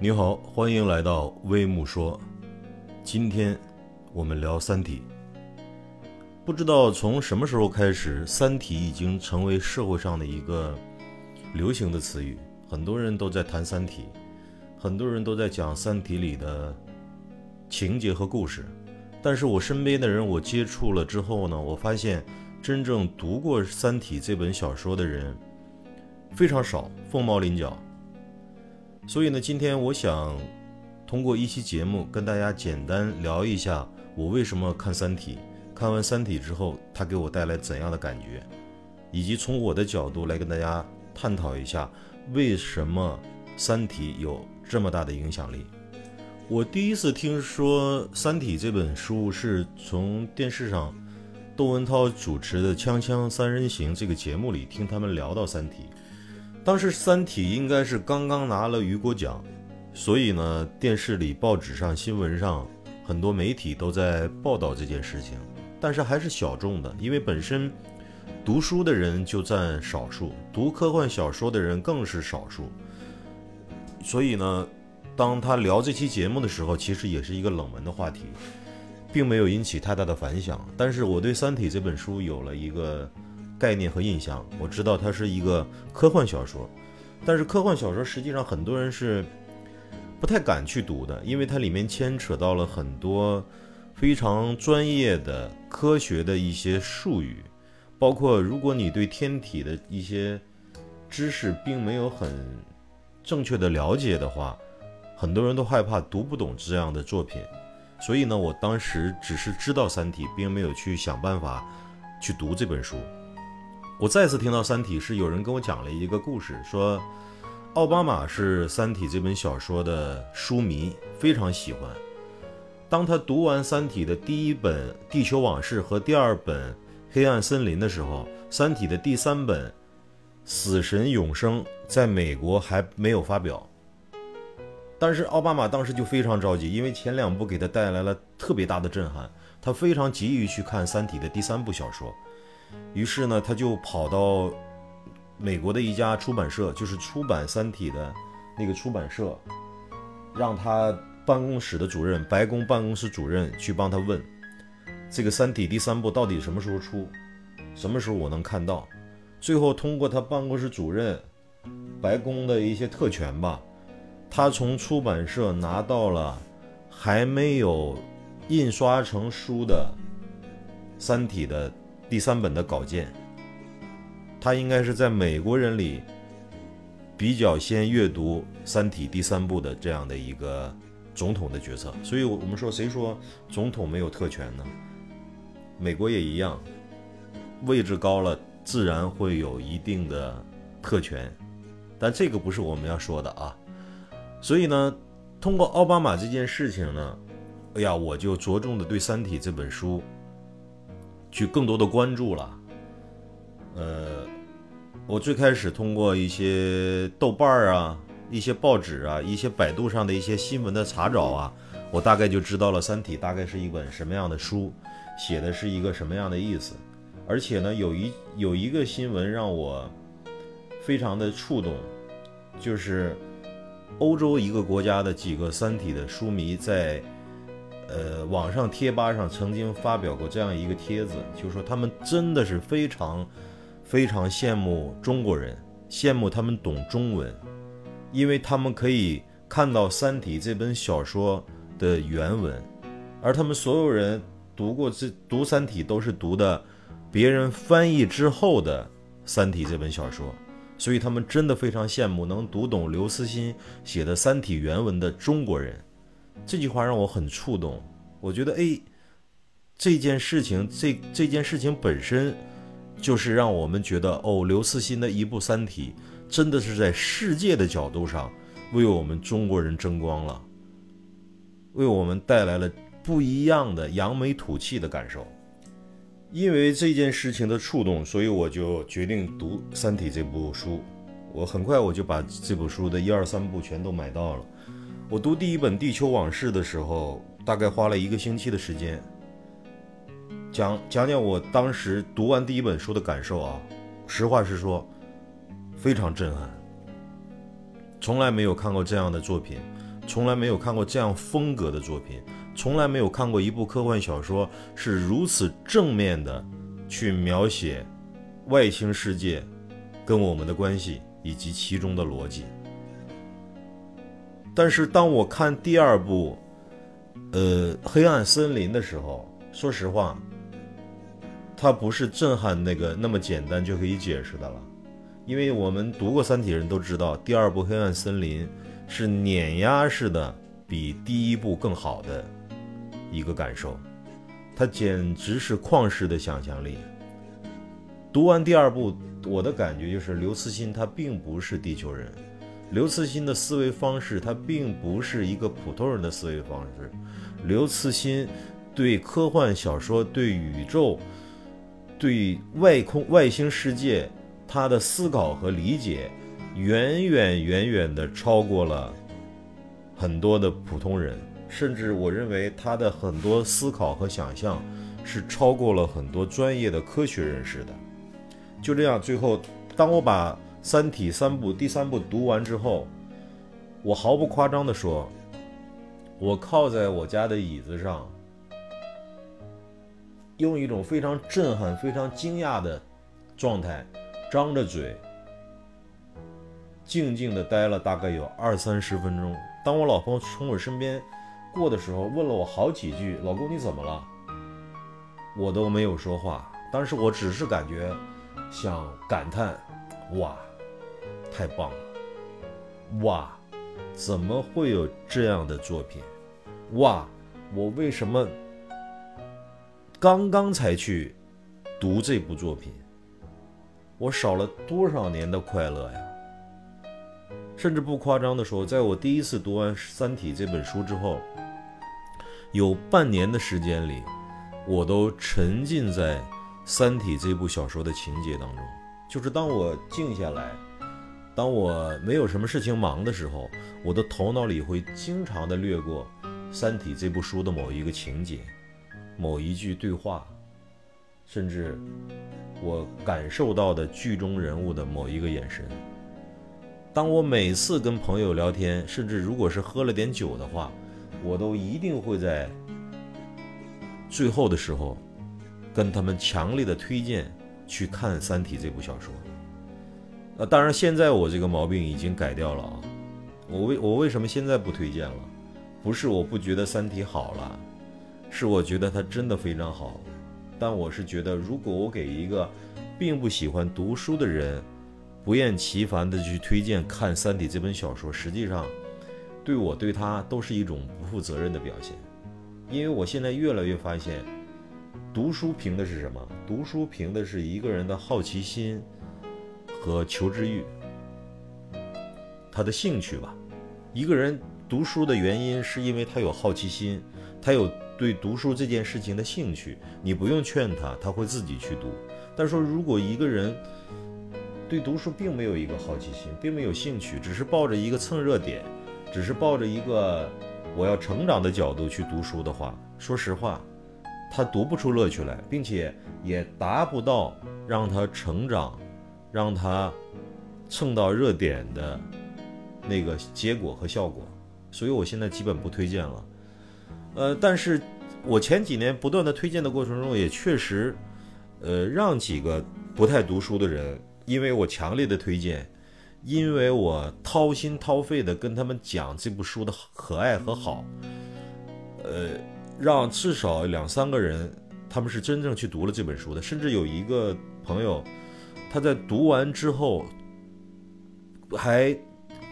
你好，欢迎来到微木说。今天我们聊《三体》。不知道从什么时候开始，《三体》已经成为社会上的一个流行的词语，很多人都在谈《三体》，很多人都在讲《三体》里的情节和故事。但是我身边的人，我接触了之后呢，我发现真正读过《三体》这本小说的人非常少，凤毛麟角。所以呢，今天我想通过一期节目跟大家简单聊一下我为什么看《三体》，看完《三体》之后它给我带来怎样的感觉，以及从我的角度来跟大家探讨一下为什么《三体》有这么大的影响力。我第一次听说《三体》这本书是从电视上窦文涛主持的《锵锵三人行》这个节目里听他们聊到《三体》。当时《三体》应该是刚刚拿了雨果奖，所以呢，电视里、报纸上、新闻上很多媒体都在报道这件事情，但是还是小众的，因为本身读书的人就占少数，读科幻小说的人更是少数。所以呢，当他聊这期节目的时候，其实也是一个冷门的话题，并没有引起太大的反响。但是我对《三体》这本书有了一个。概念和印象，我知道它是一个科幻小说，但是科幻小说实际上很多人是不太敢去读的，因为它里面牵扯到了很多非常专业的科学的一些术语，包括如果你对天体的一些知识并没有很正确的了解的话，很多人都害怕读不懂这样的作品，所以呢，我当时只是知道《三体》，并没有去想办法去读这本书。我再次听到《三体》是有人跟我讲了一个故事，说奥巴马是《三体》这本小说的书迷，非常喜欢。当他读完《三体》的第一本《地球往事》和第二本《黑暗森林》的时候，《三体》的第三本《死神永生》在美国还没有发表。但是奥巴马当时就非常着急，因为前两部给他带来了特别大的震撼，他非常急于去看《三体》的第三部小说。于是呢，他就跑到美国的一家出版社，就是出版《三体》的那个出版社，让他办公室的主任，白宫办公室主任去帮他问，这个《三体》第三部到底什么时候出，什么时候我能看到？最后通过他办公室主任、白宫的一些特权吧，他从出版社拿到了还没有印刷成书的《三体》的。第三本的稿件，他应该是在美国人里比较先阅读《三体》第三部的这样的一个总统的角色。所以，我们说，谁说总统没有特权呢？美国也一样，位置高了，自然会有一定的特权。但这个不是我们要说的啊。所以呢，通过奥巴马这件事情呢，哎呀，我就着重的对《三体》这本书。去更多的关注了，呃，我最开始通过一些豆瓣啊、一些报纸啊、一些百度上的一些新闻的查找啊，我大概就知道了《三体》大概是一本什么样的书，写的是一个什么样的意思。而且呢，有一有一个新闻让我非常的触动，就是欧洲一个国家的几个《三体》的书迷在。呃，网上贴吧上曾经发表过这样一个帖子，就说他们真的是非常非常羡慕中国人，羡慕他们懂中文，因为他们可以看到《三体》这本小说的原文，而他们所有人读过这读《三体》都是读的别人翻译之后的《三体》这本小说，所以他们真的非常羡慕能读懂刘慈欣写的《三体》原文的中国人。这句话让我很触动，我觉得，哎，这件事情，这这件事情本身，就是让我们觉得，哦，刘慈欣的一部《三体》，真的是在世界的角度上为我们中国人争光了，为我们带来了不一样的扬眉吐气的感受。因为这件事情的触动，所以我就决定读《三体》这部书。我很快我就把这部书的一二三部全都买到了。我读第一本《地球往事》的时候，大概花了一个星期的时间，讲讲讲我当时读完第一本书的感受啊。实话实说，非常震撼，从来没有看过这样的作品，从来没有看过这样风格的作品，从来没有看过一部科幻小说是如此正面的去描写外星世界跟我们的关系以及其中的逻辑。但是当我看第二部，呃，《黑暗森林》的时候，说实话，它不是震撼那个那么简单就可以解释的了。因为我们读过《三体》人都知道，第二部《黑暗森林》是碾压式的，比第一部更好的一个感受，它简直是旷世的想象力。读完第二部，我的感觉就是刘慈欣他并不是地球人，刘慈欣的思维方式他并不是一个普通人的思维方式，刘慈欣对科幻小说、对宇宙、对外空外星世界。他的思考和理解，远远远远的超过了很多的普通人，甚至我认为他的很多思考和想象是超过了很多专业的科学人士的。就这样，最后当我把《三体》三部第三部读完之后，我毫不夸张的说，我靠在我家的椅子上，用一种非常震撼、非常惊讶的状态。张着嘴，静静的待了大概有二三十分钟。当我老婆从我身边过的时候，问了我好几句：“老公，你怎么了？”我都没有说话。当时我只是感觉，想感叹：“哇，太棒了！哇，怎么会有这样的作品？哇，我为什么刚刚才去读这部作品？”我少了多少年的快乐呀！甚至不夸张的说，在我第一次读完《三体》这本书之后，有半年的时间里，我都沉浸在《三体》这部小说的情节当中。就是当我静下来，当我没有什么事情忙的时候，我的头脑里会经常的掠过《三体》这部书的某一个情节、某一句对话，甚至。我感受到的剧中人物的某一个眼神。当我每次跟朋友聊天，甚至如果是喝了点酒的话，我都一定会在最后的时候跟他们强烈的推荐去看《三体》这部小说。那，当然现在我这个毛病已经改掉了啊。我为我为什么现在不推荐了？不是我不觉得《三体》好了，是我觉得它真的非常好。但我是觉得，如果我给一个并不喜欢读书的人不厌其烦地去推荐看《三体》这本小说，实际上对我对他都是一种不负责任的表现。因为我现在越来越发现，读书凭的是什么？读书凭的是一个人的好奇心和求知欲，他的兴趣吧。一个人读书的原因是因为他有好奇心，他有。对读书这件事情的兴趣，你不用劝他，他会自己去读。但说，如果一个人对读书并没有一个好奇心，并没有兴趣，只是抱着一个蹭热点，只是抱着一个我要成长的角度去读书的话，说实话，他读不出乐趣来，并且也达不到让他成长、让他蹭到热点的那个结果和效果。所以我现在基本不推荐了。呃，但是，我前几年不断的推荐的过程中，也确实，呃，让几个不太读书的人，因为我强烈的推荐，因为我掏心掏肺的跟他们讲这部书的可爱和好，呃，让至少两三个人，他们是真正去读了这本书的，甚至有一个朋友，他在读完之后，还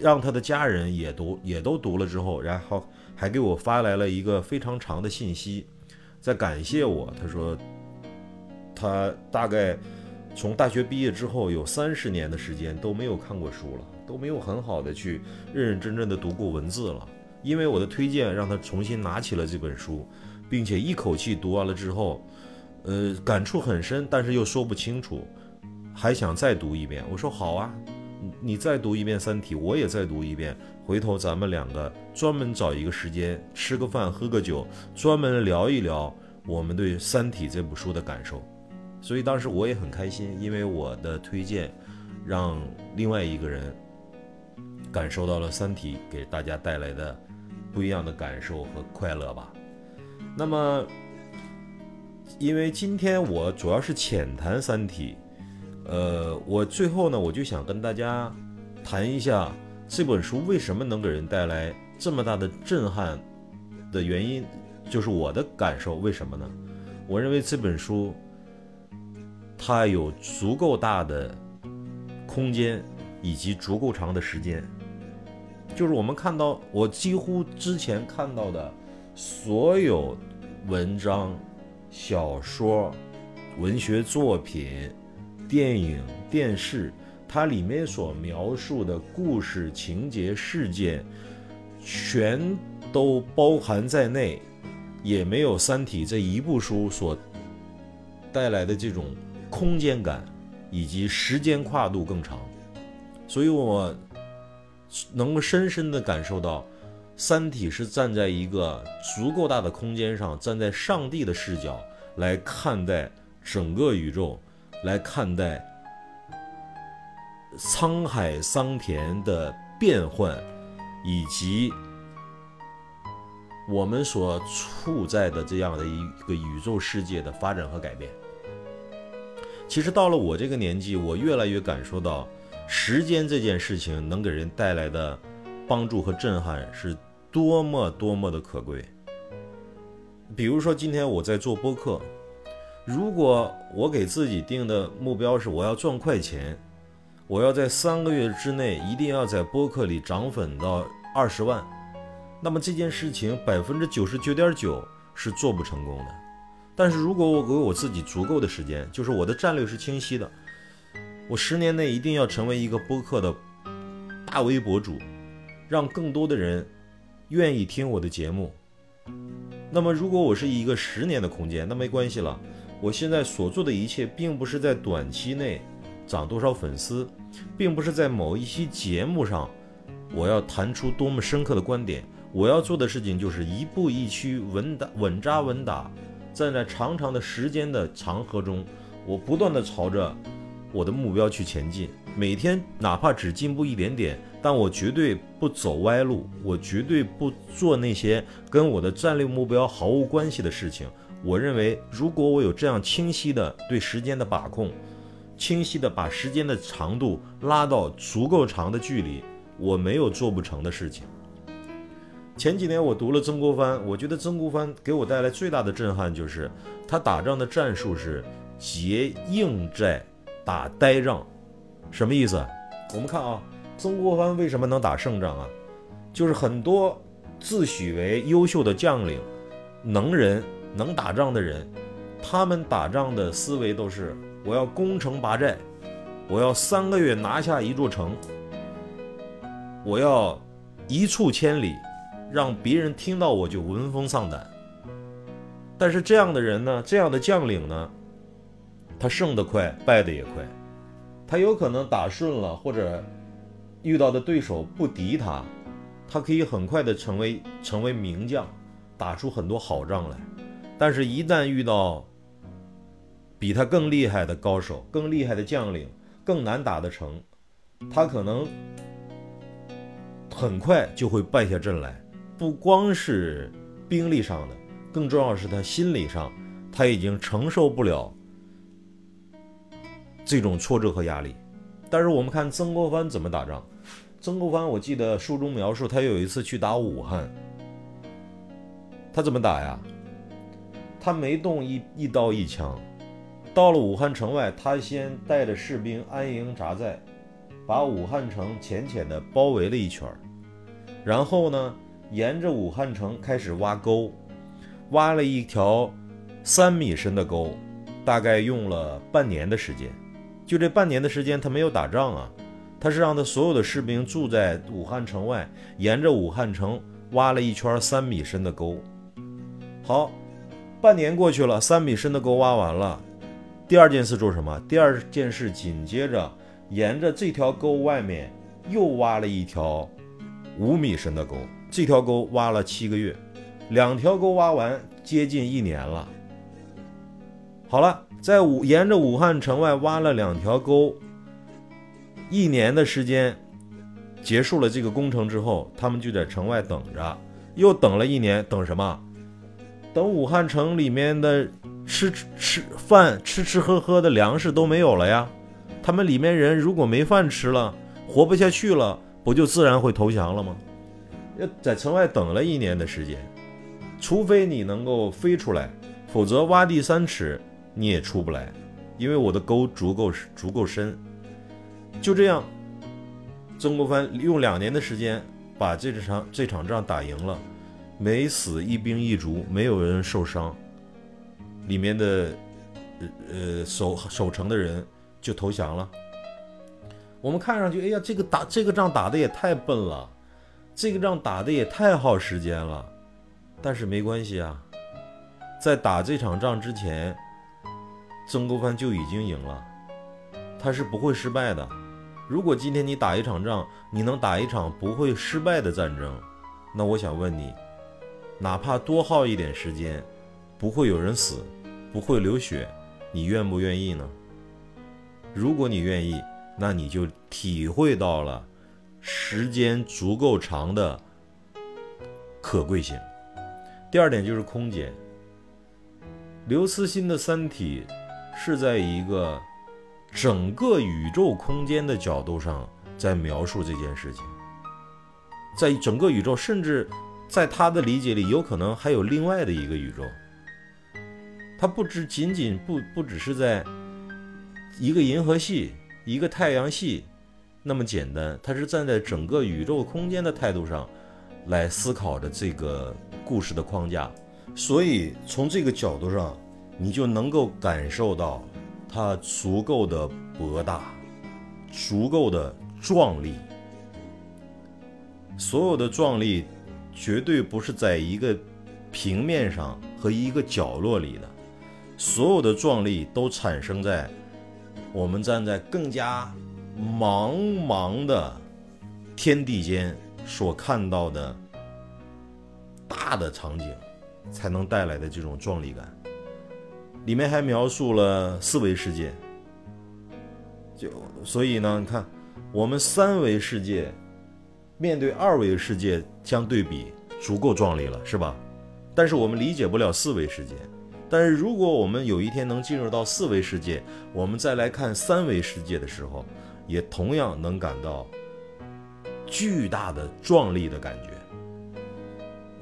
让他的家人也读，也都读了之后，然后。还给我发来了一个非常长的信息，在感谢我。他说，他大概从大学毕业之后有三十年的时间都没有看过书了，都没有很好的去认认真真的读过文字了。因为我的推荐，让他重新拿起了这本书，并且一口气读完了之后，呃，感触很深，但是又说不清楚，还想再读一遍。我说好啊。你再读一遍《三体》，我也再读一遍。回头咱们两个专门找一个时间吃个饭、喝个酒，专门聊一聊我们对《三体》这部书的感受。所以当时我也很开心，因为我的推荐，让另外一个人感受到了《三体》给大家带来的不一样的感受和快乐吧。那么，因为今天我主要是浅谈《三体》，呃，我最后呢，我就想跟大家谈一下这本书为什么能给人带来这么大的震撼的原因，就是我的感受。为什么呢？我认为这本书它有足够大的空间以及足够长的时间，就是我们看到我几乎之前看到的所有文章、小说、文学作品、电影、电视，它里面所描述的故事情节、事件，全都包含在内。也没有《三体》这一部书所带来的这种空间感，以及时间跨度更长，所以我能够深深的感受到，《三体》是站在一个足够大的空间上，站在上帝的视角来看待整个宇宙，来看待沧海桑田的变换，以及。我们所处在的这样的一个宇宙世界的发展和改变，其实到了我这个年纪，我越来越感受到时间这件事情能给人带来的帮助和震撼是多么多么的可贵。比如说，今天我在做播客，如果我给自己定的目标是我要赚快钱，我要在三个月之内一定要在播客里涨粉到二十万。那么这件事情百分之九十九点九是做不成功的，但是如果我给我自己足够的时间，就是我的战略是清晰的，我十年内一定要成为一个播客的大 V 博主，让更多的人愿意听我的节目。那么如果我是一个十年的空间，那没关系了。我现在所做的一切，并不是在短期内涨多少粉丝，并不是在某一期节目上我要谈出多么深刻的观点。我要做的事情就是一步一趋，稳打稳扎稳打，站在长长的时间的长河中，我不断的朝着我的目标去前进。每天哪怕只进步一点点，但我绝对不走歪路，我绝对不做那些跟我的战略目标毫无关系的事情。我认为，如果我有这样清晰的对时间的把控，清晰的把时间的长度拉到足够长的距离，我没有做不成的事情。前几年我读了曾国藩，我觉得曾国藩给我带来最大的震撼就是他打仗的战术是结硬寨打呆仗，什么意思？我们看啊，曾国藩为什么能打胜仗啊？就是很多自诩为优秀的将领、能人、能打仗的人，他们打仗的思维都是我要攻城拔寨，我要三个月拿下一座城，我要一触千里。让别人听到我就闻风丧胆。但是这样的人呢，这样的将领呢，他胜得快，败得也快。他有可能打顺了，或者遇到的对手不敌他，他可以很快的成为成为名将，打出很多好仗来。但是，一旦遇到比他更厉害的高手、更厉害的将领、更难打的城，他可能很快就会败下阵来。不光是兵力上的，更重要是他心理上，他已经承受不了这种挫折和压力。但是我们看曾国藩怎么打仗。曾国藩，我记得书中描述，他有一次去打武汉，他怎么打呀？他没动一一刀一枪，到了武汉城外，他先带着士兵安营扎寨，把武汉城浅浅的包围了一圈然后呢？沿着武汉城开始挖沟，挖了一条三米深的沟，大概用了半年的时间。就这半年的时间，他没有打仗啊，他是让他所有的士兵住在武汉城外，沿着武汉城挖了一圈三米深的沟。好，半年过去了，三米深的沟挖完了。第二件事做什么？第二件事紧接着沿着这条沟外面又挖了一条五米深的沟。这条沟挖了七个月，两条沟挖完接近一年了。好了，在武沿着武汉城外挖了两条沟，一年的时间结束了这个工程之后，他们就在城外等着，又等了一年，等什么？等武汉城里面的吃吃饭、吃吃喝喝的粮食都没有了呀。他们里面人如果没饭吃了，活不下去了，不就自然会投降了吗？要在城外等了一年的时间，除非你能够飞出来，否则挖地三尺你也出不来，因为我的沟足够足够深。就这样，曾国藩用两年的时间。把这场这场仗打赢了，没死一兵一卒，没有人受伤，里面的呃守守城的人就投降了。我们看上去，哎呀，这个打这个仗打的也太笨了，这个仗打的也太耗时间了。但是没关系啊，在打这场仗之前，曾国藩就已经赢了，他是不会失败的。如果今天你打一场仗，你能打一场不会失败的战争，那我想问你，哪怕多耗一点时间，不会有人死，不会流血，你愿不愿意呢？如果你愿意，那你就体会到了时间足够长的可贵性。第二点就是空间。刘慈欣的《三体》是在一个。整个宇宙空间的角度上，在描述这件事情，在整个宇宙，甚至在他的理解里，有可能还有另外的一个宇宙。它不只仅仅不不只是在一个银河系、一个太阳系那么简单，它是站在整个宇宙空间的态度上来思考着这个故事的框架。所以从这个角度上，你就能够感受到。它足够的博大，足够的壮丽。所有的壮丽，绝对不是在一个平面上和一个角落里的，所有的壮丽都产生在我们站在更加茫茫的天地间所看到的大的场景，才能带来的这种壮丽感。里面还描述了四维世界，就所以呢，你看，我们三维世界面对二维世界相对比足够壮丽了，是吧？但是我们理解不了四维世界。但是如果我们有一天能进入到四维世界，我们再来看三维世界的时候，也同样能感到巨大的壮丽的感觉。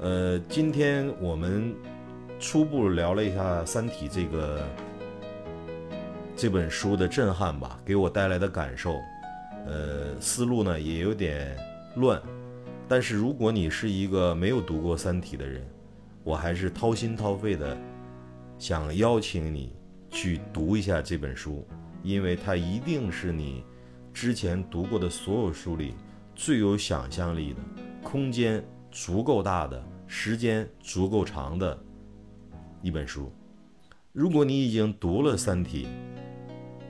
呃，今天我们。初步聊了一下《三体》这个这本书的震撼吧，给我带来的感受，呃，思路呢也有点乱。但是如果你是一个没有读过《三体》的人，我还是掏心掏肺的想邀请你去读一下这本书，因为它一定是你之前读过的所有书里最有想象力的、空间足够大的、时间足够长的。一本书，如果你已经读了《三体》，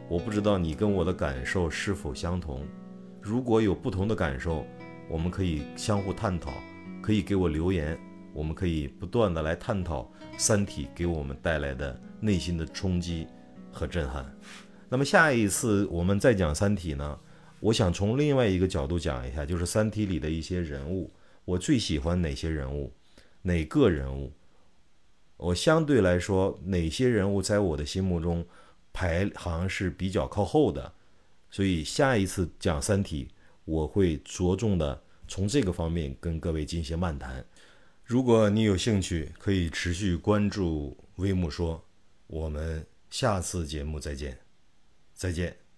我不知道你跟我的感受是否相同。如果有不同的感受，我们可以相互探讨，可以给我留言，我们可以不断的来探讨《三体》给我们带来的内心的冲击和震撼。那么下一次我们再讲《三体》呢？我想从另外一个角度讲一下，就是《三体》里的一些人物，我最喜欢哪些人物，哪个人物？我相对来说，哪些人物在我的心目中排行是比较靠后的，所以下一次讲《三体》，我会着重的从这个方面跟各位进行漫谈。如果你有兴趣，可以持续关注微木说。我们下次节目再见，再见。